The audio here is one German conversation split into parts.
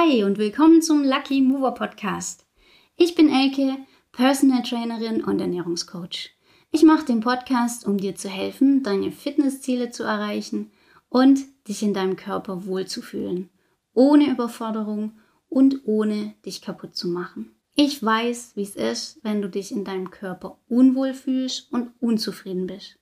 Hi und willkommen zum Lucky Mover Podcast. Ich bin Elke, Personal Trainerin und Ernährungscoach. Ich mache den Podcast, um dir zu helfen, deine Fitnessziele zu erreichen und dich in deinem Körper wohlzufühlen, ohne Überforderung und ohne dich kaputt zu machen. Ich weiß, wie es ist, wenn du dich in deinem Körper unwohl fühlst und unzufrieden bist.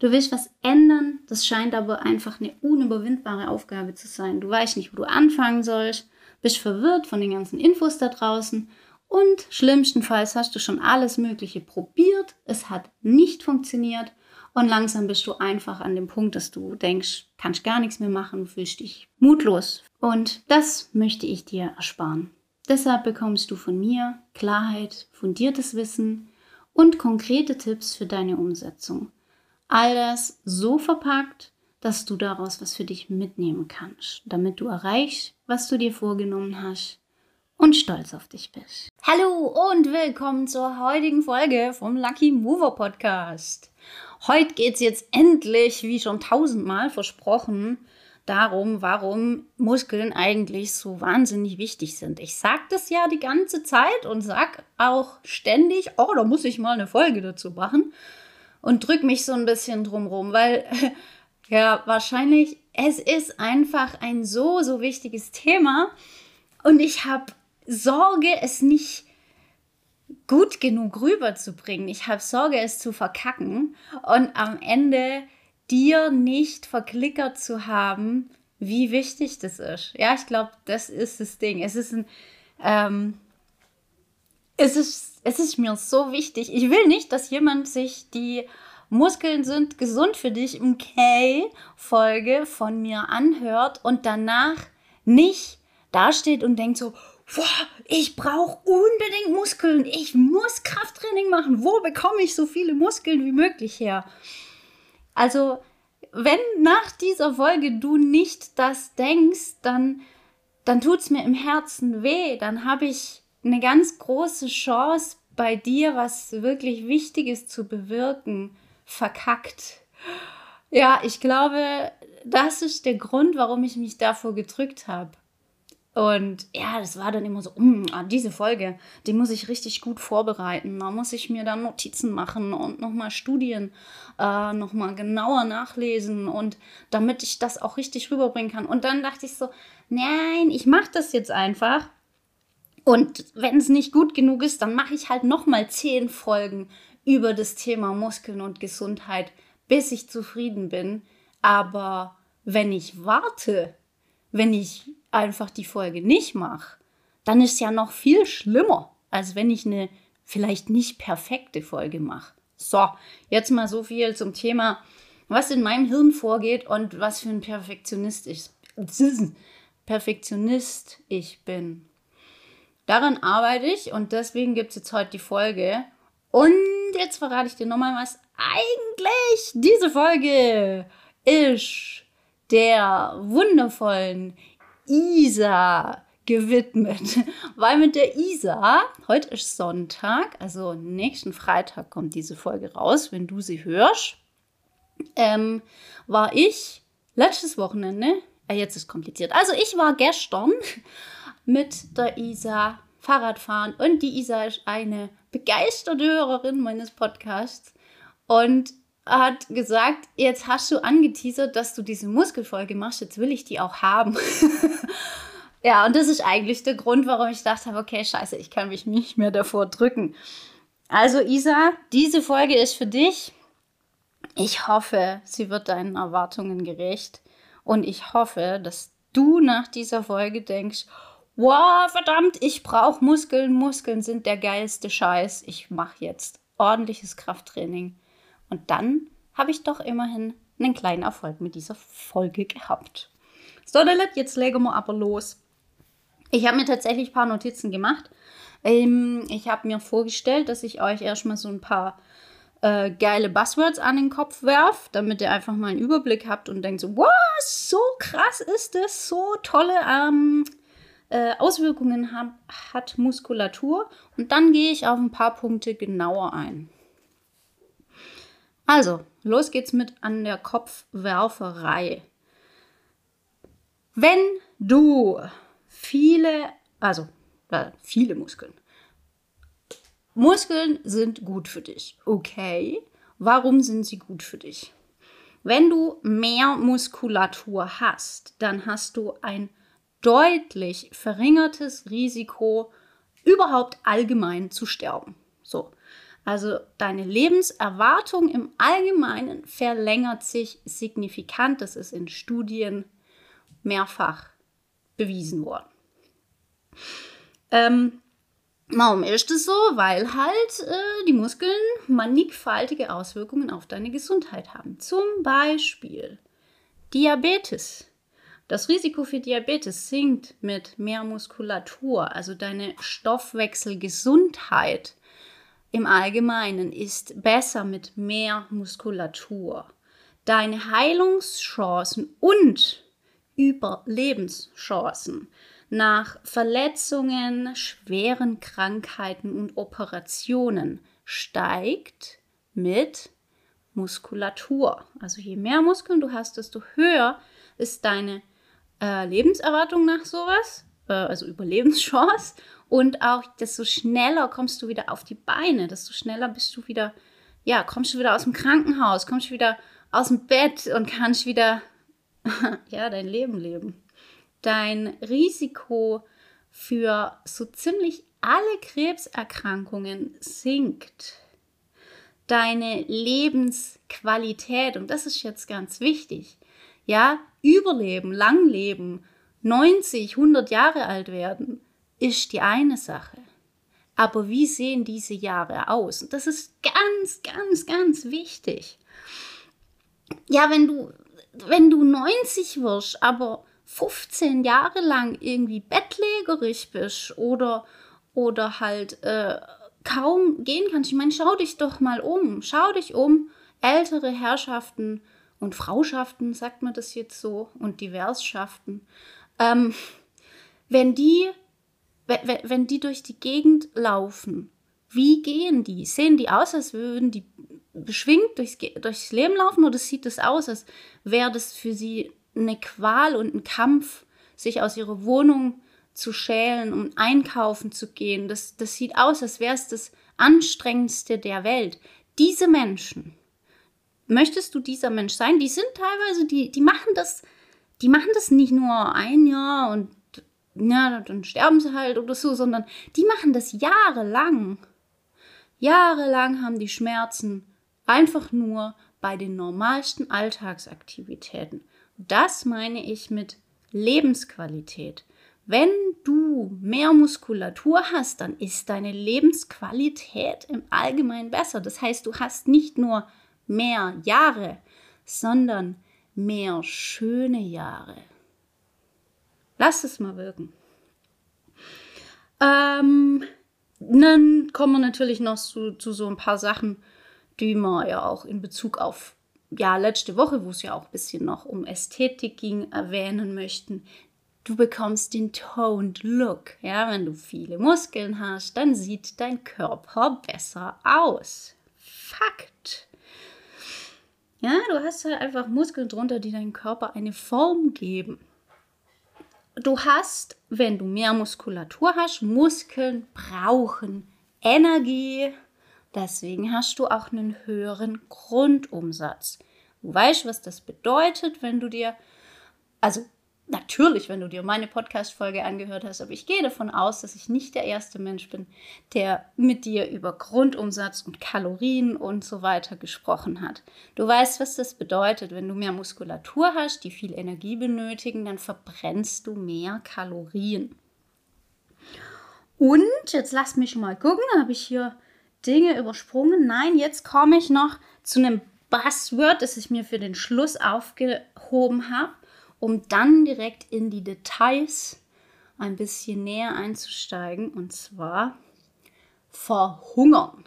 Du willst was ändern, das scheint aber einfach eine unüberwindbare Aufgabe zu sein. Du weißt nicht, wo du anfangen sollst, bist verwirrt von den ganzen Infos da draußen und schlimmstenfalls hast du schon alles Mögliche probiert, es hat nicht funktioniert und langsam bist du einfach an dem Punkt, dass du denkst, kannst gar nichts mehr machen, fühlst dich mutlos. Und das möchte ich dir ersparen. Deshalb bekommst du von mir Klarheit, fundiertes Wissen und konkrete Tipps für deine Umsetzung. All das so verpackt, dass du daraus was für dich mitnehmen kannst, damit du erreichst, was du dir vorgenommen hast und stolz auf dich bist. Hallo und willkommen zur heutigen Folge vom Lucky Mover Podcast. Heute geht es jetzt endlich, wie schon tausendmal versprochen, darum, warum Muskeln eigentlich so wahnsinnig wichtig sind. Ich sage das ja die ganze Zeit und sag auch ständig, oh, da muss ich mal eine Folge dazu machen und drück mich so ein bisschen drumrum, weil ja, wahrscheinlich, es ist einfach ein so, so wichtiges Thema und ich habe Sorge, es nicht gut genug rüberzubringen. Ich habe Sorge, es zu verkacken und am Ende dir nicht verklickert zu haben, wie wichtig das ist. Ja, ich glaube, das ist das Ding. Es ist ein, ähm, es ist, es ist mir so wichtig. Ich will nicht, dass jemand sich die Muskeln sind gesund für dich im K-Folge von mir anhört und danach nicht dasteht und denkt so, ich brauche unbedingt Muskeln, ich muss Krafttraining machen, wo bekomme ich so viele Muskeln wie möglich her? Also, wenn nach dieser Folge du nicht das denkst, dann, dann tut es mir im Herzen weh, dann habe ich eine ganz große Chance bei dir, was wirklich Wichtiges zu bewirken verkackt. Ja, ich glaube, das ist der Grund, warum ich mich davor gedrückt habe. Und ja, das war dann immer so, mm, ah, diese Folge, die muss ich richtig gut vorbereiten. Da muss ich mir dann Notizen machen und nochmal Studien äh, nochmal genauer nachlesen und damit ich das auch richtig rüberbringen kann. Und dann dachte ich so, nein, ich mache das jetzt einfach. Und wenn es nicht gut genug ist, dann mache ich halt nochmal zehn Folgen über das Thema Muskeln und Gesundheit, bis ich zufrieden bin. Aber wenn ich warte, wenn ich einfach die Folge nicht mache, dann ist es ja noch viel schlimmer, als wenn ich eine vielleicht nicht perfekte Folge mache. So, jetzt mal so viel zum Thema, was in meinem Hirn vorgeht und was für ein Perfektionist ich, Perfektionist ich bin. Daran arbeite ich und deswegen gibt es jetzt heute die Folge. Und jetzt verrate ich dir nochmal, was eigentlich diese Folge ist der wundervollen Isa gewidmet. Weil mit der Isa, heute ist Sonntag, also nächsten Freitag kommt diese Folge raus, wenn du sie hörst, ähm, war ich letztes Wochenende, äh, jetzt ist kompliziert, also ich war gestern mit der Isa Fahrradfahren und die Isa ist eine begeisterte Hörerin meines Podcasts und hat gesagt, jetzt hast du angeteasert, dass du diese Muskelfolge machst, jetzt will ich die auch haben. ja, und das ist eigentlich der Grund, warum ich dachte, okay, scheiße, ich kann mich nicht mehr davor drücken. Also Isa, diese Folge ist für dich. Ich hoffe, sie wird deinen Erwartungen gerecht und ich hoffe, dass du nach dieser Folge denkst, wow, verdammt, ich brauche Muskeln. Muskeln sind der geilste Scheiß. Ich mache jetzt ordentliches Krafttraining. Und dann habe ich doch immerhin einen kleinen Erfolg mit dieser Folge gehabt. So, jetzt legen wir aber los. Ich habe mir tatsächlich ein paar Notizen gemacht. Ähm, ich habe mir vorgestellt, dass ich euch erstmal so ein paar äh, geile Buzzwords an den Kopf werfe, damit ihr einfach mal einen Überblick habt und denkt so, wow, so krass ist das, so tolle ähm, äh, Auswirkungen hat, hat Muskulatur. Und dann gehe ich auf ein paar Punkte genauer ein. Also, los geht's mit an der Kopfwerferei. Wenn du viele, also äh, viele Muskeln. Muskeln sind gut für dich. Okay, warum sind sie gut für dich? Wenn du mehr Muskulatur hast, dann hast du ein deutlich verringertes Risiko, überhaupt allgemein zu sterben. So. Also deine Lebenserwartung im Allgemeinen verlängert sich signifikant. Das ist in Studien mehrfach bewiesen worden. Ähm, warum ist es so? Weil halt äh, die Muskeln mannigfaltige Auswirkungen auf deine Gesundheit haben. Zum Beispiel Diabetes. Das Risiko für Diabetes sinkt mit mehr Muskulatur, also deine Stoffwechselgesundheit im Allgemeinen ist besser mit mehr Muskulatur. Deine Heilungschancen und Überlebenschancen nach Verletzungen, schweren Krankheiten und Operationen steigt mit Muskulatur. Also je mehr Muskeln du hast, desto höher ist deine äh, Lebenserwartung nach sowas, äh, also Überlebenschance. Und auch desto schneller kommst du wieder auf die Beine, desto schneller bist du wieder, ja, kommst du wieder aus dem Krankenhaus, kommst du wieder aus dem Bett und kannst wieder, ja, dein Leben leben. Dein Risiko für so ziemlich alle Krebserkrankungen sinkt. Deine Lebensqualität, und das ist jetzt ganz wichtig, ja, überleben, lang leben, 90, 100 Jahre alt werden, ist die eine Sache. Aber wie sehen diese Jahre aus? Und das ist ganz, ganz, ganz wichtig. Ja, wenn du, wenn du 90 wirst, aber 15 Jahre lang irgendwie bettlägerig bist oder, oder halt äh, kaum gehen kannst, ich meine, schau dich doch mal um. Schau dich um. Ältere Herrschaften und Frauschaften, sagt man das jetzt so, und Diversschaften, ähm, wenn die, wenn, die durch die Gegend laufen, wie gehen die? Sehen die aus, als würden die beschwingt durchs, durchs Leben laufen oder sieht es aus, als wäre das für sie eine Qual und ein Kampf, sich aus ihrer Wohnung zu schälen und einkaufen zu gehen? Das, das sieht aus, als wäre es das anstrengendste der Welt. Diese Menschen, möchtest du dieser Mensch sein? Die sind teilweise, die, die machen das, die machen das nicht nur ein Jahr und ja, dann sterben sie halt oder so, sondern die machen das jahrelang. Jahrelang haben die Schmerzen einfach nur bei den normalsten Alltagsaktivitäten. Das meine ich mit Lebensqualität. Wenn du mehr Muskulatur hast, dann ist deine Lebensqualität im Allgemeinen besser. Das heißt, du hast nicht nur mehr Jahre, sondern mehr schöne Jahre. Lass es mal wirken. Ähm, dann kommen wir natürlich noch zu, zu so ein paar Sachen, die wir ja auch in Bezug auf ja, letzte Woche, wo es ja auch ein bisschen noch um Ästhetik ging, erwähnen möchten. Du bekommst den toned Look. Ja, wenn du viele Muskeln hast, dann sieht dein Körper besser aus. Fakt. Ja, du hast halt einfach Muskeln drunter, die deinem Körper eine Form geben. Du hast, wenn du mehr Muskulatur hast, Muskeln brauchen Energie. Deswegen hast du auch einen höheren Grundumsatz. Du weißt, was das bedeutet, wenn du dir, also natürlich, wenn du dir meine Podcast-Folge angehört hast, aber ich gehe davon aus, dass ich nicht der erste Mensch bin, der mit dir über Grundumsatz und Kalorien und so weiter gesprochen hat. Du weißt, was das bedeutet. Wenn du mehr Muskulatur hast, die viel Energie benötigen, dann verbrennst du mehr Kalorien. Und jetzt lass mich mal gucken, habe ich hier Dinge übersprungen? Nein, jetzt komme ich noch zu einem Buzzword, das ich mir für den Schluss aufgehoben habe um dann direkt in die Details ein bisschen näher einzusteigen und zwar verhungern.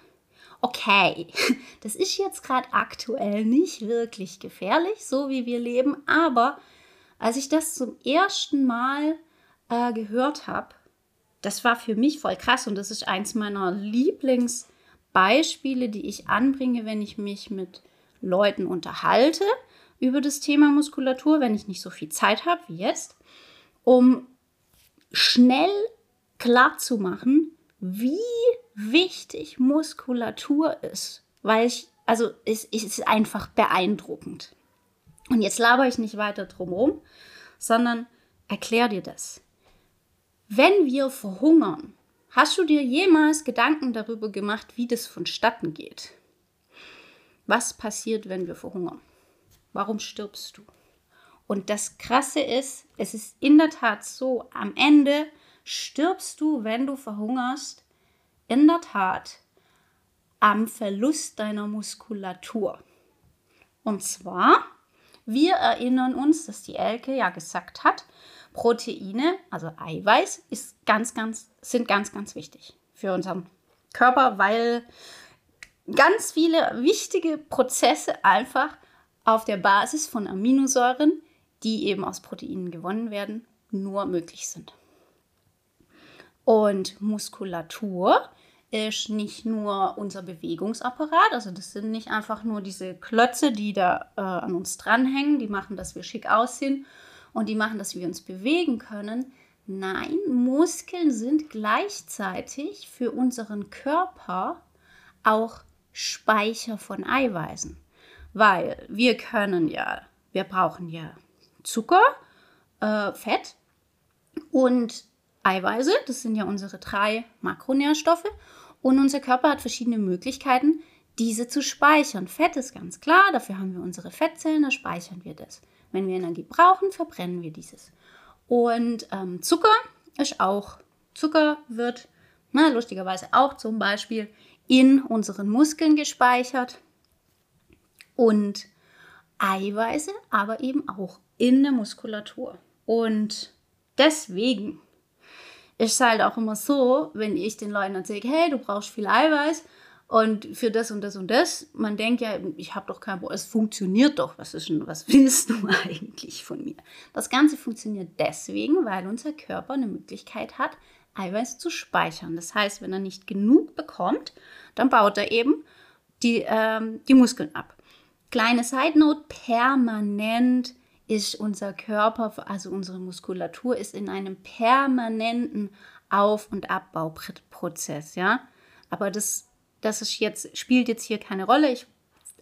Okay, das ist jetzt gerade aktuell nicht wirklich gefährlich, so wie wir leben, aber als ich das zum ersten Mal äh, gehört habe, das war für mich voll krass und das ist eins meiner Lieblingsbeispiele, die ich anbringe, wenn ich mich mit Leuten unterhalte über das Thema Muskulatur, wenn ich nicht so viel Zeit habe wie jetzt, um schnell klar zu machen, wie wichtig Muskulatur ist. Weil ich, also es, es ist einfach beeindruckend. Und jetzt laber ich nicht weiter drumherum, sondern erklär dir das. Wenn wir verhungern, hast du dir jemals Gedanken darüber gemacht, wie das vonstatten geht? Was passiert, wenn wir verhungern? Warum stirbst du? Und das Krasse ist, es ist in der Tat so, am Ende stirbst du, wenn du verhungerst, in der Tat am Verlust deiner Muskulatur. Und zwar, wir erinnern uns, dass die Elke ja gesagt hat, Proteine, also Eiweiß, ist ganz, ganz, sind ganz, ganz wichtig für unseren Körper, weil ganz viele wichtige Prozesse einfach auf der Basis von Aminosäuren, die eben aus Proteinen gewonnen werden, nur möglich sind. Und Muskulatur ist nicht nur unser Bewegungsapparat, also das sind nicht einfach nur diese Klötze, die da äh, an uns dranhängen, die machen, dass wir schick aussehen und die machen, dass wir uns bewegen können. Nein, Muskeln sind gleichzeitig für unseren Körper auch Speicher von Eiweißen. Weil wir können ja, wir brauchen ja Zucker, äh, Fett und Eiweiße. Das sind ja unsere drei Makronährstoffe. Und unser Körper hat verschiedene Möglichkeiten, diese zu speichern. Fett ist ganz klar, dafür haben wir unsere Fettzellen, da speichern wir das. Wenn wir Energie brauchen, verbrennen wir dieses. Und ähm, Zucker ist auch, Zucker wird na, lustigerweise auch zum Beispiel in unseren Muskeln gespeichert und Eiweiße, aber eben auch in der Muskulatur. Und deswegen ist es halt auch immer so, wenn ich den Leuten erzähle, hey, du brauchst viel Eiweiß, und für das und das und das, man denkt ja, ich habe doch kein, es funktioniert doch, was, ist, was willst du eigentlich von mir? Das Ganze funktioniert deswegen, weil unser Körper eine Möglichkeit hat, Eiweiß zu speichern. Das heißt, wenn er nicht genug bekommt, dann baut er eben die, ähm, die Muskeln ab. Kleine Side Note, permanent ist unser Körper, also unsere Muskulatur, ist in einem permanenten Auf- und Abbauprozess, ja. Aber das das ist jetzt, spielt jetzt hier keine Rolle. Ich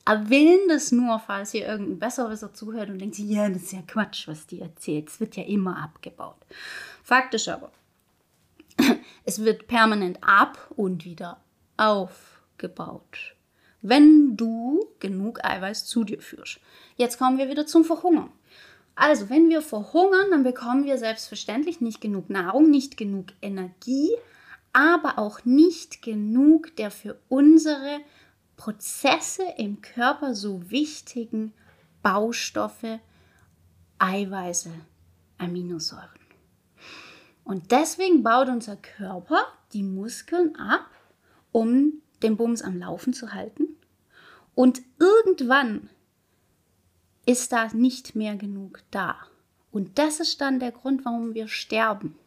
erwähne das nur, falls ihr irgendein Besserwisser zuhört und denkt, ja, das ist ja Quatsch, was die erzählt. Es wird ja immer abgebaut. Faktisch aber, es wird permanent ab und wieder aufgebaut, wenn du genug Eiweiß zu dir führst. Jetzt kommen wir wieder zum Verhungern. Also, wenn wir verhungern, dann bekommen wir selbstverständlich nicht genug Nahrung, nicht genug Energie, aber auch nicht genug der für unsere Prozesse im Körper so wichtigen Baustoffe, Eiweiße, Aminosäuren. Und deswegen baut unser Körper die Muskeln ab, um den Bums am Laufen zu halten. Und irgendwann ist da nicht mehr genug da. Und das ist dann der Grund, warum wir sterben.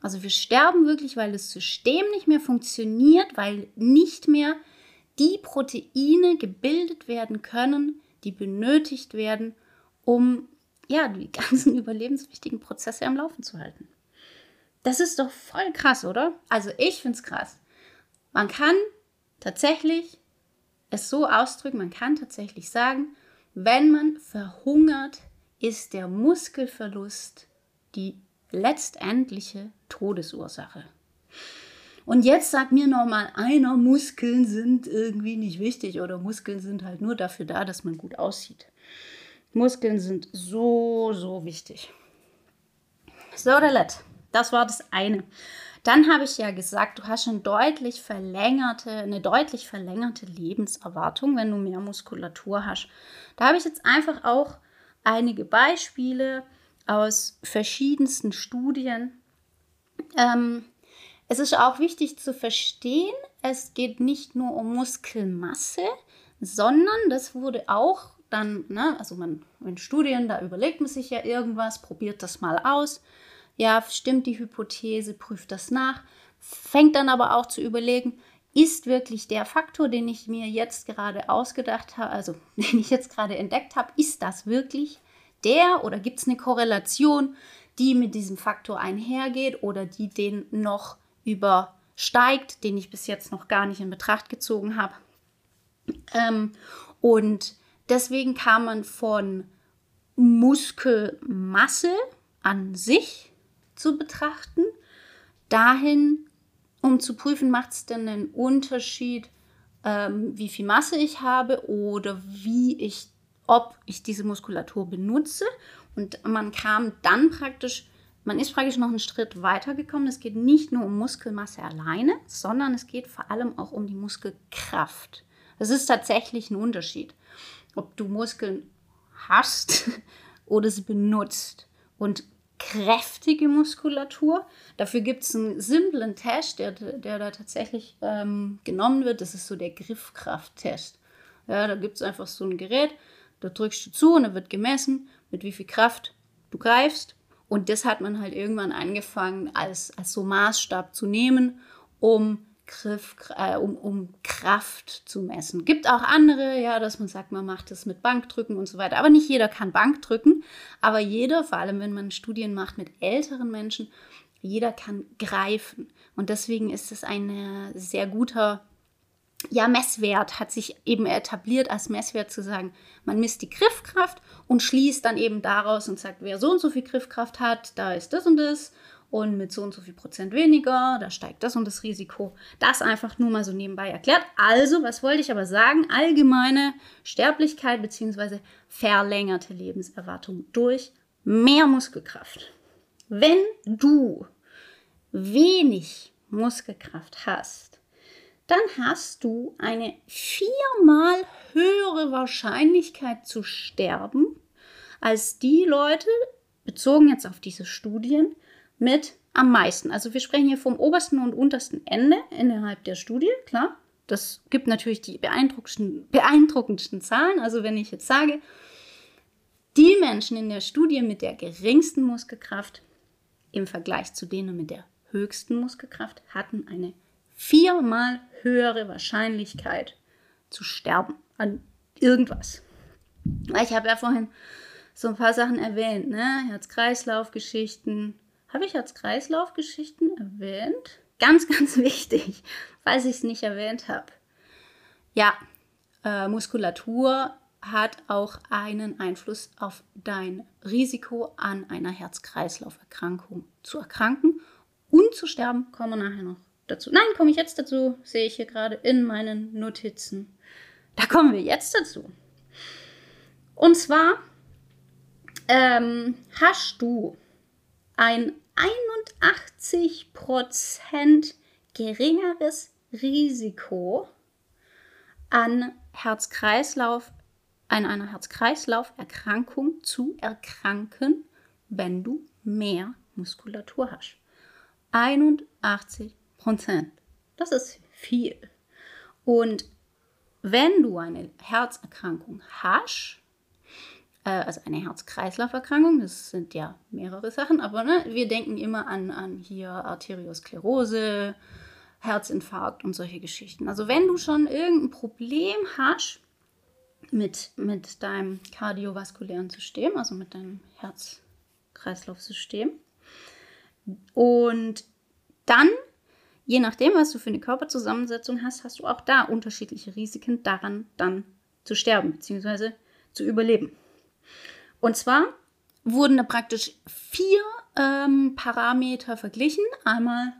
Also wir sterben wirklich, weil das System nicht mehr funktioniert, weil nicht mehr die Proteine gebildet werden können, die benötigt werden, um ja, die ganzen überlebenswichtigen Prozesse am Laufen zu halten. Das ist doch voll krass, oder? Also ich finde es krass. Man kann tatsächlich es so ausdrücken, man kann tatsächlich sagen, wenn man verhungert, ist der Muskelverlust die letztendliche Todesursache. Und jetzt sagt mir noch mal einer, Muskeln sind irgendwie nicht wichtig oder Muskeln sind halt nur dafür da, dass man gut aussieht. Muskeln sind so, so wichtig. So, Let, das war das eine. Dann habe ich ja gesagt, du hast eine deutlich verlängerte, eine deutlich verlängerte Lebenserwartung, wenn du mehr Muskulatur hast. Da habe ich jetzt einfach auch einige Beispiele aus verschiedensten Studien. Ähm, es ist auch wichtig zu verstehen, es geht nicht nur um Muskelmasse, sondern das wurde auch dann, ne, also man in Studien, da überlegt man sich ja irgendwas, probiert das mal aus. Ja, stimmt die Hypothese, prüft das nach, fängt dann aber auch zu überlegen, ist wirklich der Faktor, den ich mir jetzt gerade ausgedacht habe, also den ich jetzt gerade entdeckt habe, ist das wirklich der oder gibt es eine Korrelation, die mit diesem Faktor einhergeht oder die den noch übersteigt, den ich bis jetzt noch gar nicht in Betracht gezogen habe. Ähm, und deswegen kam man von Muskelmasse an sich zu betrachten, dahin, um zu prüfen, macht es denn einen Unterschied, ähm, wie viel Masse ich habe oder wie ich, ob ich diese Muskulatur benutze. Und man kam dann praktisch, man ist praktisch noch einen Schritt weiter gekommen. Es geht nicht nur um Muskelmasse alleine, sondern es geht vor allem auch um die Muskelkraft. Das ist tatsächlich ein Unterschied, ob du Muskeln hast oder sie benutzt. Und kräftige Muskulatur. Dafür gibt es einen simplen Test, der, der da tatsächlich ähm, genommen wird. Das ist so der Griffkrafttest. Ja, da gibt es einfach so ein Gerät, da drückst du zu und da wird gemessen, mit wie viel Kraft du greifst. Und das hat man halt irgendwann angefangen, als, als so Maßstab zu nehmen, um Griff, äh, um, um Kraft zu messen. Gibt auch andere, ja, dass man sagt, man macht das mit Bankdrücken und so weiter. Aber nicht jeder kann Bankdrücken. Aber jeder, vor allem wenn man Studien macht mit älteren Menschen, jeder kann greifen. Und deswegen ist es ein sehr guter ja, Messwert, hat sich eben etabliert als Messwert zu sagen, man misst die Griffkraft und schließt dann eben daraus und sagt, wer so und so viel Griffkraft hat, da ist das und das und mit so und so viel Prozent weniger, da steigt das und das Risiko. Das einfach nur mal so nebenbei erklärt. Also, was wollte ich aber sagen? Allgemeine Sterblichkeit bzw. verlängerte Lebenserwartung durch mehr Muskelkraft. Wenn du wenig Muskelkraft hast, dann hast du eine viermal höhere Wahrscheinlichkeit zu sterben als die Leute, bezogen jetzt auf diese Studien, mit am meisten. Also wir sprechen hier vom obersten und untersten Ende innerhalb der Studie, klar. Das gibt natürlich die beeindruckendsten, beeindruckendsten Zahlen. Also wenn ich jetzt sage, die Menschen in der Studie mit der geringsten Muskelkraft im Vergleich zu denen mit der höchsten Muskelkraft hatten eine viermal höhere Wahrscheinlichkeit zu sterben an irgendwas. Ich habe ja vorhin so ein paar Sachen erwähnt, ne? Herz-Kreislauf-Geschichten, habe ich als Kreislaufgeschichten erwähnt? Ganz, ganz wichtig, falls ich es nicht erwähnt habe. Ja, äh, Muskulatur hat auch einen Einfluss auf dein Risiko an einer Herz-Kreislauf-Erkrankung zu erkranken und zu sterben. Kommen wir nachher noch dazu. Nein, komme ich jetzt dazu, sehe ich hier gerade in meinen Notizen. Da kommen wir jetzt dazu. Und zwar ähm, hast du ein 81% geringeres Risiko an Herz-Kreislauf, an einer Herz-Kreislauf-Erkrankung zu erkranken, wenn du mehr Muskulatur hast. 81% Das ist viel. Und wenn du eine Herzerkrankung hast, äh, also eine Herz-Kreislauf-Erkrankung, das sind ja mehrere Sachen, aber ne, wir denken immer an, an hier Arteriosklerose, Herzinfarkt und solche Geschichten. Also wenn du schon irgendein Problem hast mit, mit deinem kardiovaskulären System, also mit deinem Herz-Kreislauf-System, und dann, je nachdem, was du für eine Körperzusammensetzung hast, hast du auch da unterschiedliche Risiken daran dann zu sterben bzw. zu überleben. Und zwar wurden da praktisch vier ähm, Parameter verglichen. Einmal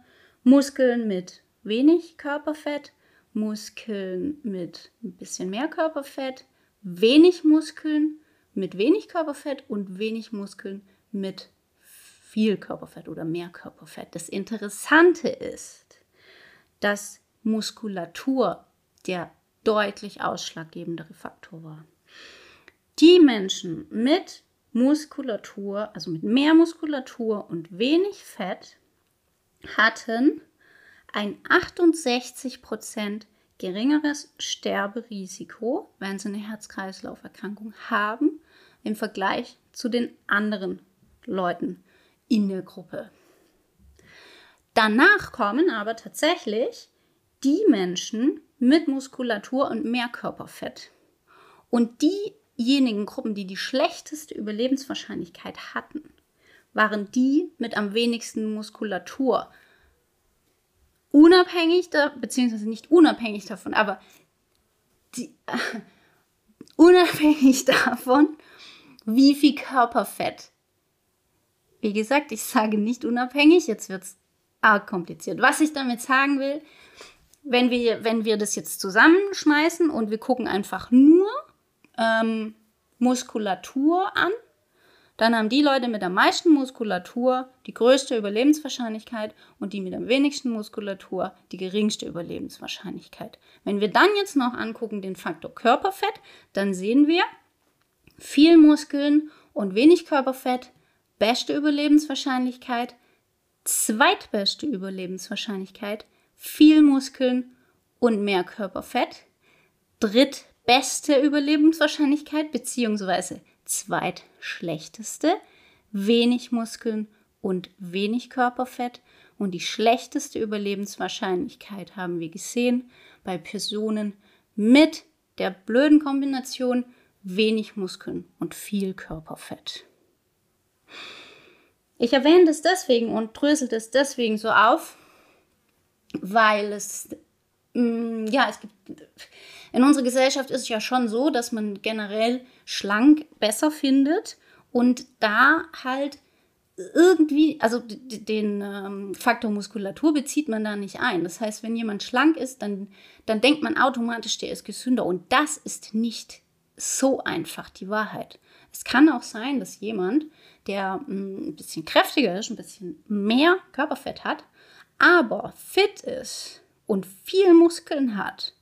Muskeln mit wenig Körperfett, Muskeln mit ein bisschen mehr Körperfett, wenig Muskeln mit wenig Körperfett und wenig Muskeln mit viel Körperfett oder mehr Körperfett. Das Interessante ist, dass Muskulatur der deutlich ausschlaggebendere Faktor war. Die Menschen mit Muskulatur, also mit mehr Muskulatur und wenig Fett, hatten ein 68% geringeres Sterberisiko, wenn sie eine Herz-Kreislauf-Erkrankung haben, im Vergleich zu den anderen Leuten in der Gruppe. Danach kommen aber tatsächlich die Menschen mit Muskulatur und mehr Körperfett. Und die diejenigen Gruppen, die die schlechteste Überlebenswahrscheinlichkeit hatten, waren die mit am wenigsten Muskulatur. Unabhängig, da, beziehungsweise nicht unabhängig davon, aber die, äh, unabhängig davon, wie viel Körperfett. Wie gesagt, ich sage nicht unabhängig, jetzt wird es arg kompliziert. Was ich damit sagen will, wenn wir, wenn wir das jetzt zusammenschmeißen und wir gucken einfach nur ähm, Muskulatur an, dann haben die Leute mit der meisten Muskulatur die größte Überlebenswahrscheinlichkeit und die mit am wenigsten Muskulatur die geringste Überlebenswahrscheinlichkeit. Wenn wir dann jetzt noch angucken den Faktor Körperfett, dann sehen wir viel Muskeln und wenig Körperfett, beste Überlebenswahrscheinlichkeit, zweitbeste Überlebenswahrscheinlichkeit, viel Muskeln und mehr Körperfett, drittbeste Überlebenswahrscheinlichkeit beziehungsweise zweitschlechteste, wenig Muskeln und wenig Körperfett. Und die schlechteste Überlebenswahrscheinlichkeit haben wir gesehen bei Personen mit der blöden Kombination wenig Muskeln und viel Körperfett. Ich erwähne das deswegen und drösel das deswegen so auf, weil es, mm, ja, es gibt, in unserer Gesellschaft ist es ja schon so, dass man generell schlank besser findet und da halt irgendwie, also den ähm, Faktor Muskulatur bezieht man da nicht ein. Das heißt, wenn jemand schlank ist, dann, dann denkt man automatisch, der ist gesünder. Und das ist nicht so einfach die Wahrheit. Es kann auch sein, dass jemand, der mm, ein bisschen kräftiger ist, ein bisschen mehr Körperfett hat, aber fit ist und viel Muskeln hat,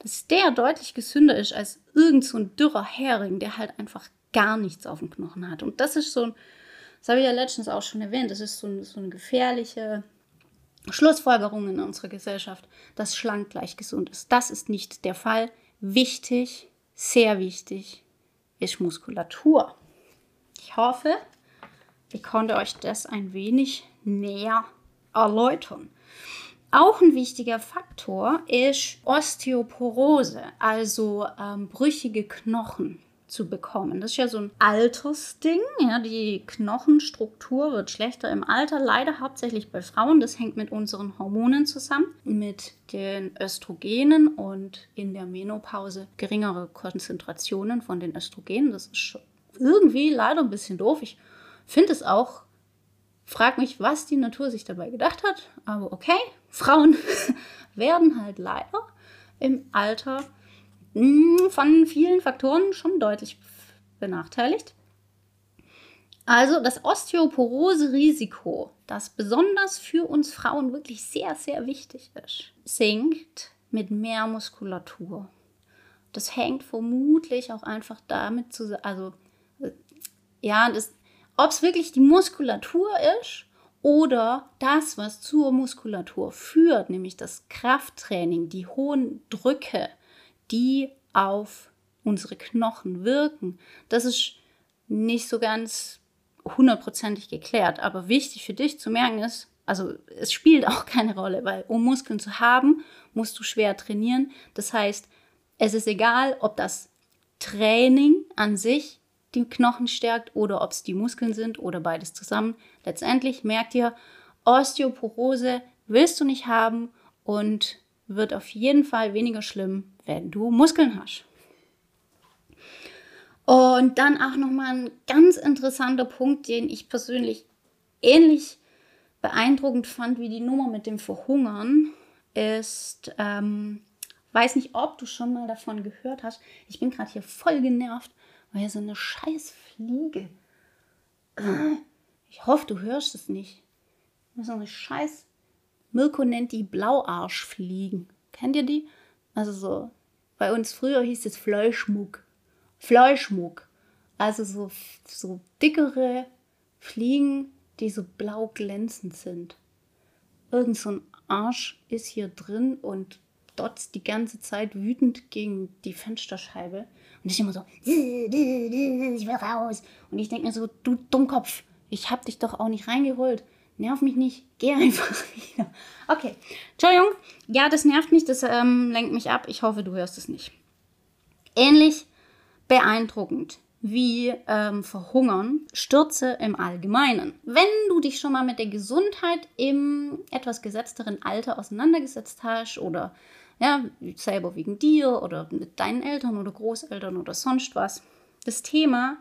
dass der deutlich gesünder ist als irgend so ein dürrer Hering, der halt einfach gar nichts auf dem Knochen hat. Und das ist so ein, das habe ich ja letztens auch schon erwähnt, das ist so, ein, so eine gefährliche Schlussfolgerung in unserer Gesellschaft, dass schlank gleich gesund ist. Das ist nicht der Fall. Wichtig, sehr wichtig ist Muskulatur. Ich hoffe, ich konnte euch das ein wenig näher erläutern. Auch ein wichtiger Faktor ist Osteoporose, also ähm, brüchige Knochen zu bekommen. Das ist ja so ein Altersding. Ja, die Knochenstruktur wird schlechter im Alter, leider hauptsächlich bei Frauen. Das hängt mit unseren Hormonen zusammen, mit den Östrogenen und in der Menopause geringere Konzentrationen von den Östrogenen. Das ist irgendwie leider ein bisschen doof. Ich finde es auch Frag mich, was die Natur sich dabei gedacht hat, aber okay, Frauen werden halt leider im Alter hm, von vielen Faktoren schon deutlich benachteiligt. Also das Osteoporose-Risiko, das besonders für uns Frauen wirklich sehr, sehr wichtig ist, sinkt mit mehr Muskulatur. Das hängt vermutlich auch einfach damit zusammen, also ja, ob es wirklich die Muskulatur ist oder das, was zur Muskulatur führt, nämlich das Krafttraining, die hohen Drücke, die auf unsere Knochen wirken, das ist nicht so ganz hundertprozentig geklärt. Aber wichtig für dich zu merken ist, also es spielt auch keine Rolle, weil um Muskeln zu haben, musst du schwer trainieren. Das heißt, es ist egal, ob das Training an sich die Knochen stärkt oder ob es die Muskeln sind oder beides zusammen. Letztendlich merkt ihr, Osteoporose willst du nicht haben und wird auf jeden Fall weniger schlimm, wenn du Muskeln hast. Und dann auch nochmal ein ganz interessanter Punkt, den ich persönlich ähnlich beeindruckend fand wie die Nummer mit dem Verhungern, ist, ähm, weiß nicht, ob du schon mal davon gehört hast. Ich bin gerade hier voll genervt, weil so eine scheiß Fliege. Ich hoffe, du hörst es nicht. So eine scheiß Mirko nennt die Blauarschfliegen. Kennt ihr die? Also so, bei uns früher hieß es Fleischmuck. Fleischmuck. Also so, so dickere Fliegen, die so blau glänzend sind. Irgend so ein Arsch ist hier drin und dotzt die ganze Zeit wütend gegen die Fensterscheibe. Und ich immer so, ich will raus. Und ich denke mir so, du Dummkopf, ich hab dich doch auch nicht reingeholt nerv mich nicht, geh einfach wieder. Okay, Entschuldigung, ja, das nervt mich, das ähm, lenkt mich ab. Ich hoffe, du hörst es nicht. Ähnlich beeindruckend wie ähm, Verhungern, Stürze im Allgemeinen. Wenn du dich schon mal mit der Gesundheit im etwas gesetzteren Alter auseinandergesetzt hast oder ja, selber wegen dir oder mit deinen Eltern oder Großeltern oder sonst was, das Thema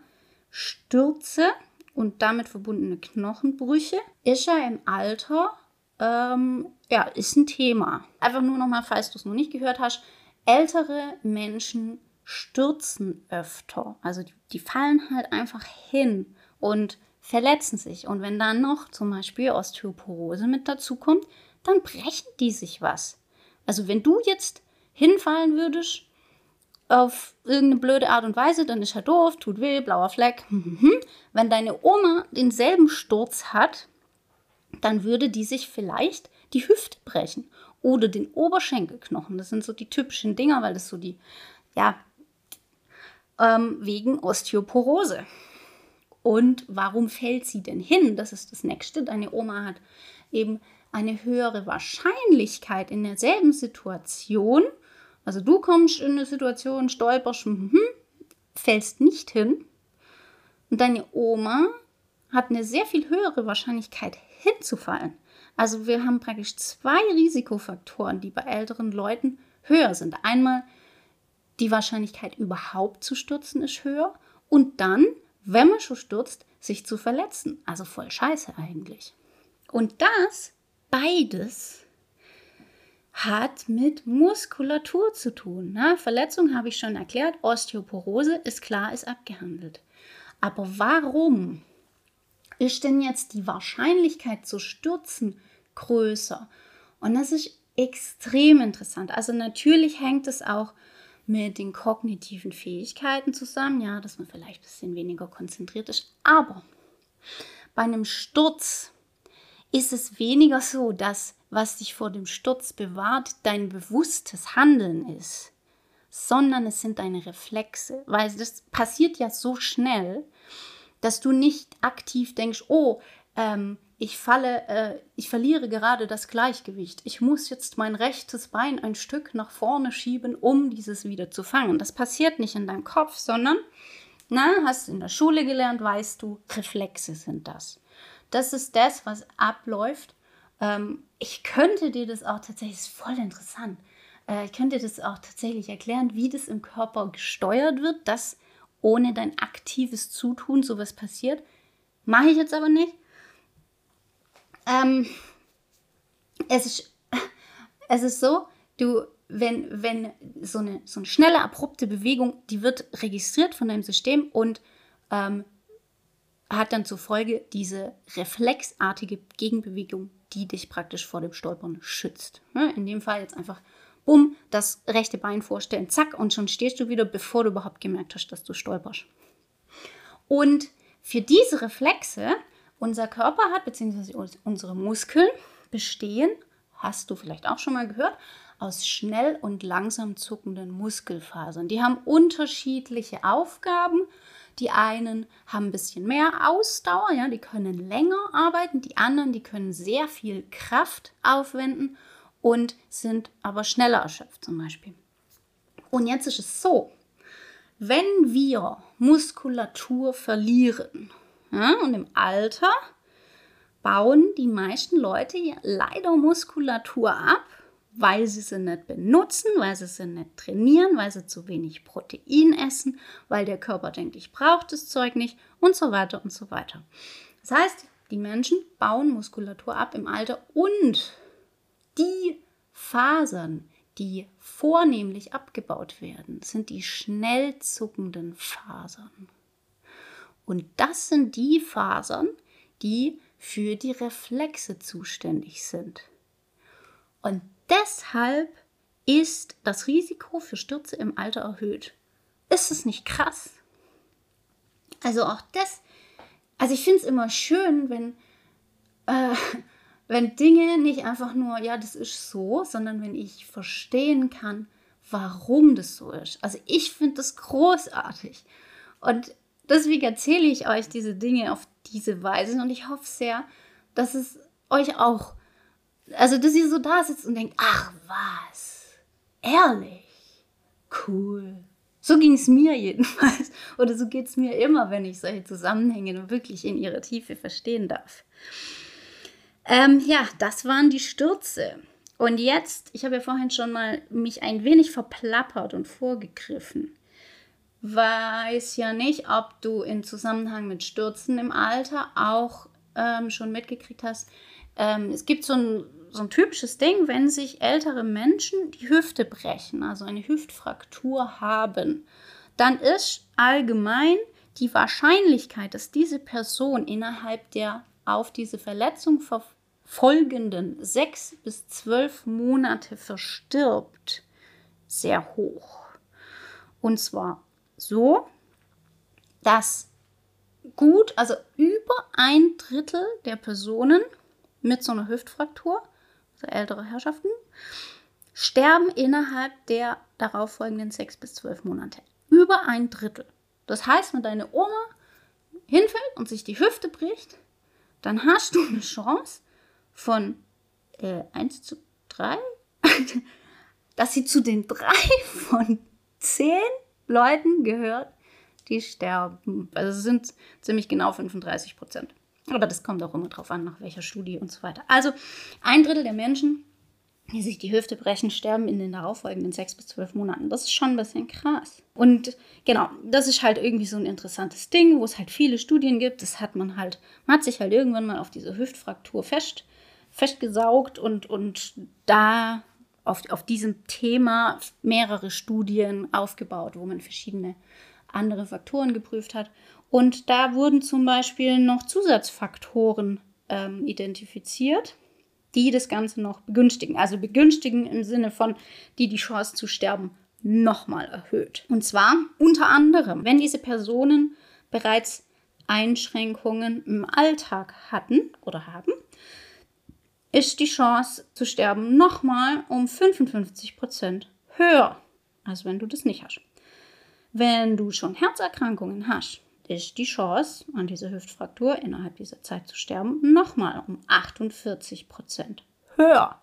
Stürze und damit verbundene Knochenbrüche ist ja im Alter ähm, ja, ist ein Thema. Einfach nur nochmal, falls du es noch nicht gehört hast, ältere Menschen stürzen öfter. Also die, die fallen halt einfach hin und verletzen sich. Und wenn dann noch zum Beispiel Osteoporose mit dazu kommt, dann brechen die sich was. Also wenn du jetzt hinfallen würdest auf irgendeine blöde Art und Weise, dann ist er doof, tut weh, blauer Fleck. wenn deine Oma denselben Sturz hat, dann würde die sich vielleicht die Hüfte brechen oder den Oberschenkelknochen. Das sind so die typischen Dinger, weil das so die, ja, ähm, wegen Osteoporose. Und warum fällt sie denn hin? Das ist das nächste. Deine Oma hat eben eine höhere Wahrscheinlichkeit in derselben Situation. Also du kommst in eine Situation, stolperst, hm, fällst nicht hin. Und deine Oma hat eine sehr viel höhere Wahrscheinlichkeit hinzufallen. Also wir haben praktisch zwei Risikofaktoren, die bei älteren Leuten höher sind. Einmal die Wahrscheinlichkeit überhaupt zu stürzen ist höher und dann, wenn man schon stürzt, sich zu verletzen. Also voll scheiße eigentlich. Und das beides hat mit Muskulatur zu tun. Ne? Verletzung habe ich schon erklärt, Osteoporose ist klar, ist abgehandelt. Aber warum ist denn jetzt die Wahrscheinlichkeit zu stürzen größer? Und das ist extrem interessant. Also natürlich hängt es auch mit den kognitiven Fähigkeiten zusammen, ja, dass man vielleicht ein bisschen weniger konzentriert ist. Aber bei einem Sturz ist es weniger so, dass was dich vor dem Sturz bewahrt, dein bewusstes Handeln ist, sondern es sind deine Reflexe, weil das passiert ja so schnell, dass du nicht aktiv denkst, oh, ähm, ich falle, äh, ich verliere gerade das Gleichgewicht. Ich muss jetzt mein rechtes Bein ein Stück nach vorne schieben, um dieses wieder zu fangen. Das passiert nicht in deinem Kopf, sondern, na, hast in der Schule gelernt, weißt du, Reflexe sind das. Das ist das, was abläuft. Ähm, ich könnte dir das auch tatsächlich, ist voll interessant. Äh, ich könnte dir das auch tatsächlich erklären, wie das im Körper gesteuert wird, dass ohne dein aktives Zutun sowas passiert. Mache ich jetzt aber nicht. Ähm, es, ist, es ist so, du, wenn, wenn so eine, so eine schnelle, abrupte Bewegung, die wird registriert von deinem System und ähm, hat dann zur Folge diese reflexartige Gegenbewegung, die dich praktisch vor dem Stolpern schützt. In dem Fall jetzt einfach bumm, das rechte Bein vorstellen, zack, und schon stehst du wieder, bevor du überhaupt gemerkt hast, dass du stolperst. Und für diese Reflexe, unser Körper hat, beziehungsweise unsere Muskeln bestehen, hast du vielleicht auch schon mal gehört, aus schnell und langsam zuckenden Muskelfasern. Die haben unterschiedliche Aufgaben. Die einen haben ein bisschen mehr Ausdauer, ja, die können länger arbeiten, die anderen, die können sehr viel Kraft aufwenden und sind aber schneller erschöpft zum Beispiel. Und jetzt ist es so, wenn wir Muskulatur verlieren ja, und im Alter bauen die meisten Leute leider Muskulatur ab, weil sie sie nicht benutzen, weil sie sie nicht trainieren, weil sie zu wenig Protein essen, weil der Körper denkt, ich brauche das Zeug nicht und so weiter und so weiter. Das heißt, die Menschen bauen Muskulatur ab im Alter und die Fasern, die vornehmlich abgebaut werden, sind die schnell zuckenden Fasern. Und das sind die Fasern, die für die Reflexe zuständig sind. Und deshalb ist das Risiko für Stürze im Alter erhöht. Ist es nicht krass? Also auch das, also ich finde es immer schön, wenn äh, wenn Dinge nicht einfach nur, ja, das ist so, sondern wenn ich verstehen kann, warum das so ist. Also ich finde das großartig. Und deswegen erzähle ich euch diese Dinge auf diese Weise und ich hoffe sehr, dass es euch auch, also dass ihr so da sitzt und denkt, ach was, ehrlich, cool, So ging es mir jedenfalls. Oder so geht es mir immer, wenn ich solche Zusammenhänge wirklich in ihrer Tiefe verstehen darf. Ähm, ja, das waren die Stürze. Und jetzt, ich habe ja vorhin schon mal mich ein wenig verplappert und vorgegriffen. Weiß ja nicht, ob du in Zusammenhang mit Stürzen im Alter auch ähm, schon mitgekriegt hast. Ähm, es gibt so ein, so ein typisches Ding, wenn sich ältere Menschen die Hüfte brechen, also eine Hüftfraktur haben, dann ist allgemein die Wahrscheinlichkeit, dass diese Person innerhalb der auf diese Verletzung folgenden sechs bis zwölf Monate verstirbt, sehr hoch. Und zwar so, dass gut, also über ein Drittel der Personen mit so einer Hüftfraktur, also ältere Herrschaften, sterben innerhalb der darauffolgenden sechs bis zwölf Monate. Über ein Drittel. Das heißt, wenn deine Oma hinfällt und sich die Hüfte bricht, dann hast du eine Chance von äh, 1 zu 3, dass sie zu den drei von zehn Leuten gehört, die sterben. Also es sind ziemlich genau 35 Prozent. Aber das kommt auch immer drauf an, nach welcher Studie und so weiter. Also ein Drittel der Menschen, die sich die Hüfte brechen, sterben in den darauffolgenden sechs bis zwölf Monaten. Das ist schon ein bisschen krass. Und genau, das ist halt irgendwie so ein interessantes Ding, wo es halt viele Studien gibt. Das hat man halt, man hat sich halt irgendwann mal auf diese Hüftfraktur fest, festgesaugt und, und da auf, auf diesem Thema mehrere Studien aufgebaut, wo man verschiedene andere Faktoren geprüft hat. Und da wurden zum Beispiel noch Zusatzfaktoren ähm, identifiziert, die das Ganze noch begünstigen. Also begünstigen im Sinne von, die die Chance zu sterben nochmal erhöht. Und zwar unter anderem, wenn diese Personen bereits Einschränkungen im Alltag hatten oder haben, ist die Chance zu sterben nochmal um 55 Prozent höher, als wenn du das nicht hast. Wenn du schon Herzerkrankungen hast, ist die Chance, an dieser Hüftfraktur innerhalb dieser Zeit zu sterben, nochmal um 48 Prozent höher.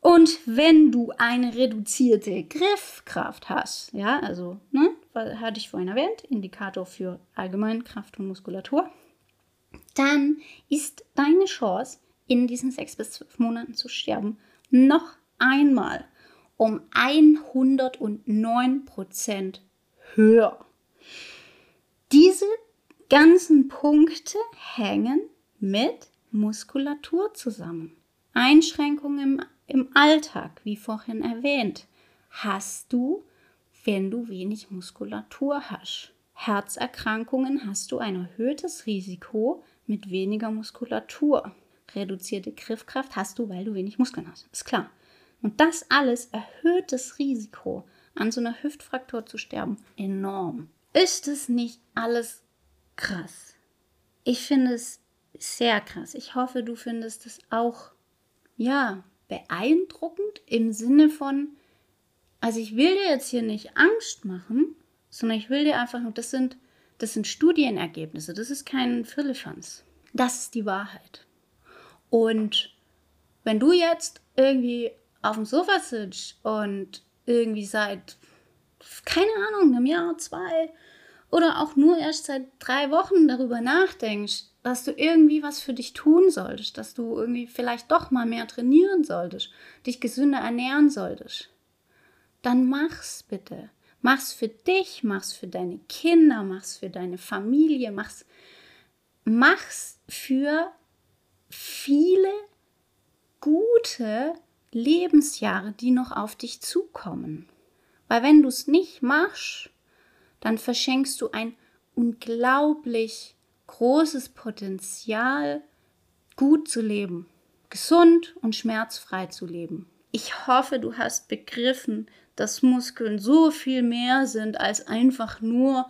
Und wenn du eine reduzierte Griffkraft hast, ja, also, ne, hatte ich vorhin erwähnt, Indikator für allgemein Kraft und Muskulatur, dann ist deine Chance, in diesen sechs bis zwölf Monaten zu sterben, noch einmal um 109 Prozent höher. Diese ganzen Punkte hängen mit Muskulatur zusammen. Einschränkungen im, im Alltag, wie vorhin erwähnt, hast du, wenn du wenig Muskulatur hast. Herzerkrankungen hast du ein erhöhtes Risiko mit weniger Muskulatur. Reduzierte Griffkraft hast du, weil du wenig Muskeln hast. Ist klar. Und das alles erhöht das Risiko, an so einer Hüftfraktur zu sterben, enorm. Ist es nicht alles krass? Ich finde es sehr krass. Ich hoffe, du findest es auch, ja, beeindruckend im Sinne von, also ich will dir jetzt hier nicht Angst machen, sondern ich will dir einfach nur, das sind, das sind Studienergebnisse, das ist kein Firlefanz. Das ist die Wahrheit. Und wenn du jetzt irgendwie auf dem Sofa sitzt und irgendwie seit, keine Ahnung, einem Jahr, zwei oder auch nur erst seit drei Wochen darüber nachdenkst, dass du irgendwie was für dich tun solltest, dass du irgendwie vielleicht doch mal mehr trainieren solltest, dich gesünder ernähren solltest, dann mach's bitte. Mach's für dich, mach's für deine Kinder, mach's für deine Familie, mach's, mach's für viele gute Lebensjahre, die noch auf dich zukommen. Weil wenn du es nicht machst, dann verschenkst du ein unglaublich großes Potenzial, gut zu leben, gesund und schmerzfrei zu leben. Ich hoffe, du hast begriffen, dass Muskeln so viel mehr sind als einfach nur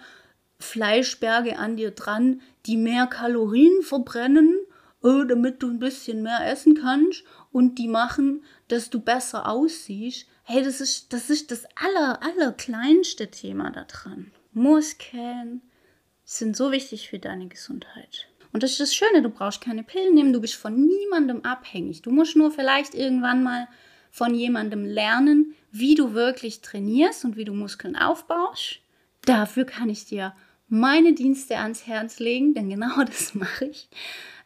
Fleischberge an dir dran, die mehr Kalorien verbrennen, äh, damit du ein bisschen mehr essen kannst und die machen, dass du besser aussiehst. Hey, das ist das, ist das aller, aller kleinste Thema da dran. Muskeln sind so wichtig für deine Gesundheit. Und das ist das Schöne, du brauchst keine Pillen nehmen, du bist von niemandem abhängig. Du musst nur vielleicht irgendwann mal von jemandem lernen, wie du wirklich trainierst und wie du Muskeln aufbaust, dafür kann ich dir meine Dienste ans Herz legen, denn genau das mache ich.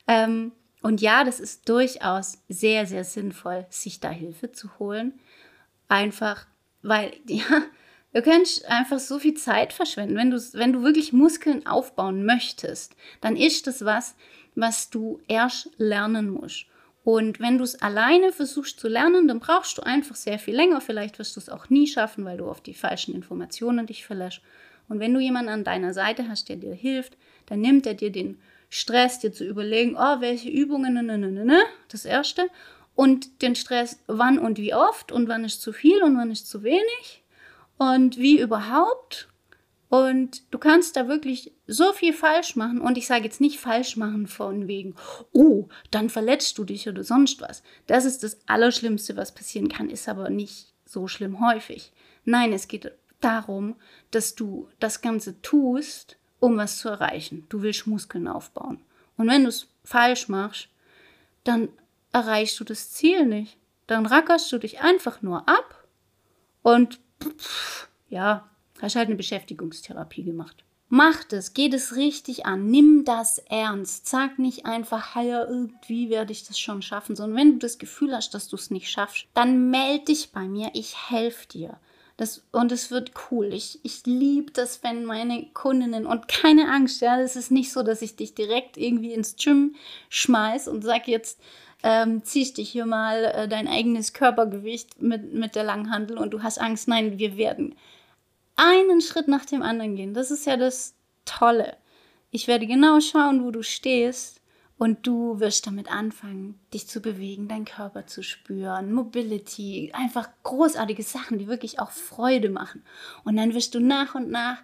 Ähm, und ja, das ist durchaus sehr, sehr sinnvoll, sich da Hilfe zu holen. Einfach, weil, ja, du kannst einfach so viel Zeit verschwenden. Wenn du, wenn du wirklich Muskeln aufbauen möchtest, dann ist das was, was du erst lernen musst. Und wenn du es alleine versuchst zu lernen, dann brauchst du einfach sehr viel länger. Vielleicht wirst du es auch nie schaffen, weil du auf die falschen Informationen dich verlässt. Und wenn du jemanden an deiner Seite hast, der dir hilft, dann nimmt er dir den Stress, dir zu überlegen, oh, welche Übungen, ne, ne, ne, ne, ne, das erste. Und den Stress, wann und wie oft und wann ist zu viel und wann ist zu wenig und wie überhaupt. Und du kannst da wirklich so viel falsch machen. Und ich sage jetzt nicht falsch machen von wegen, oh, dann verletzt du dich oder sonst was. Das ist das Allerschlimmste, was passieren kann, ist aber nicht so schlimm häufig. Nein, es geht darum, dass du das Ganze tust, um was zu erreichen. Du willst Muskeln aufbauen. Und wenn du es falsch machst, dann erreichst du das Ziel nicht. Dann rackerst du dich einfach nur ab und pff, ja, hast halt eine Beschäftigungstherapie gemacht. Mach das, geh das richtig an, nimm das ernst. Sag nicht einfach, ja, irgendwie werde ich das schon schaffen, sondern wenn du das Gefühl hast, dass du es nicht schaffst, dann melde dich bei mir, ich helfe dir. Das, und es wird cool. Ich, ich liebe das, wenn meine Kundinnen, und keine Angst, ja, es ist nicht so, dass ich dich direkt irgendwie ins Gym schmeiß und sag jetzt, ähm, ziehst dich hier mal äh, dein eigenes Körpergewicht mit, mit der Langhandel und du hast Angst. Nein, wir werden einen Schritt nach dem anderen gehen. Das ist ja das Tolle. Ich werde genau schauen, wo du stehst und du wirst damit anfangen, dich zu bewegen, deinen Körper zu spüren, Mobility, einfach großartige Sachen, die wirklich auch Freude machen. Und dann wirst du nach und nach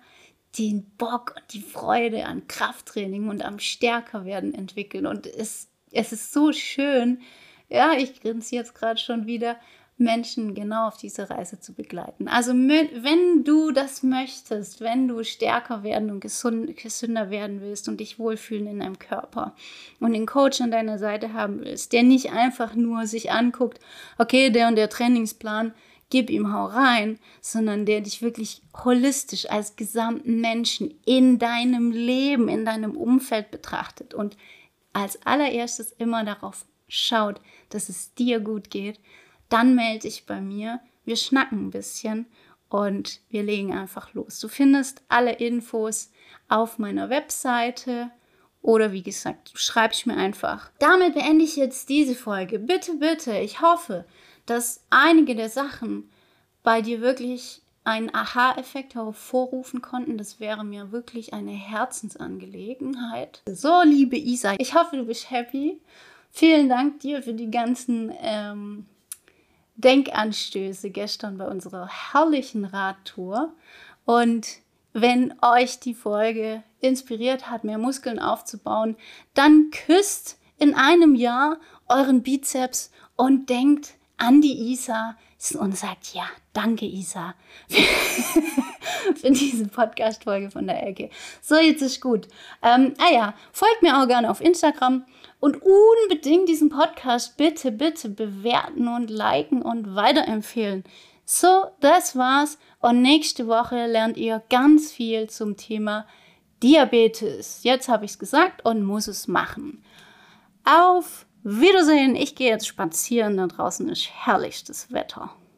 den Bock und die Freude an Krafttraining und am stärker werden entwickeln. Und es, es ist so schön. Ja, ich grinse jetzt gerade schon wieder, Menschen genau auf diese Reise zu begleiten. Also wenn du das möchtest, wenn du stärker werden und gesund, gesünder werden willst und dich wohlfühlen in deinem Körper und den Coach an deiner Seite haben willst, der nicht einfach nur sich anguckt, okay, der und der Trainingsplan, gib ihm hau rein, sondern der dich wirklich holistisch als gesamten Menschen in deinem Leben, in deinem Umfeld betrachtet und als allererstes immer darauf schaut, dass es dir gut geht dann melde dich bei mir. Wir schnacken ein bisschen und wir legen einfach los. Du findest alle Infos auf meiner Webseite oder wie gesagt, du schreibst mir einfach. Damit beende ich jetzt diese Folge. Bitte, bitte, ich hoffe, dass einige der Sachen bei dir wirklich einen Aha-Effekt hervorrufen konnten. Das wäre mir wirklich eine Herzensangelegenheit. So, liebe Isa, ich hoffe, du bist happy. Vielen Dank dir für die ganzen ähm, Denkanstöße gestern bei unserer herrlichen Radtour. Und wenn euch die Folge inspiriert hat, mehr Muskeln aufzubauen, dann küsst in einem Jahr euren Bizeps und denkt an die Isa und sagt, ja, danke Isa für diese Podcast-Folge von der Ecke. So, jetzt ist gut. Ähm, ah ja, folgt mir auch gerne auf Instagram und unbedingt diesen Podcast bitte, bitte bewerten und liken und weiterempfehlen. So, das war's. Und nächste Woche lernt ihr ganz viel zum Thema Diabetes. Jetzt habe ich es gesagt und muss es machen. Auf Wiedersehen. Ich gehe jetzt spazieren. Da draußen ist herrlichstes Wetter.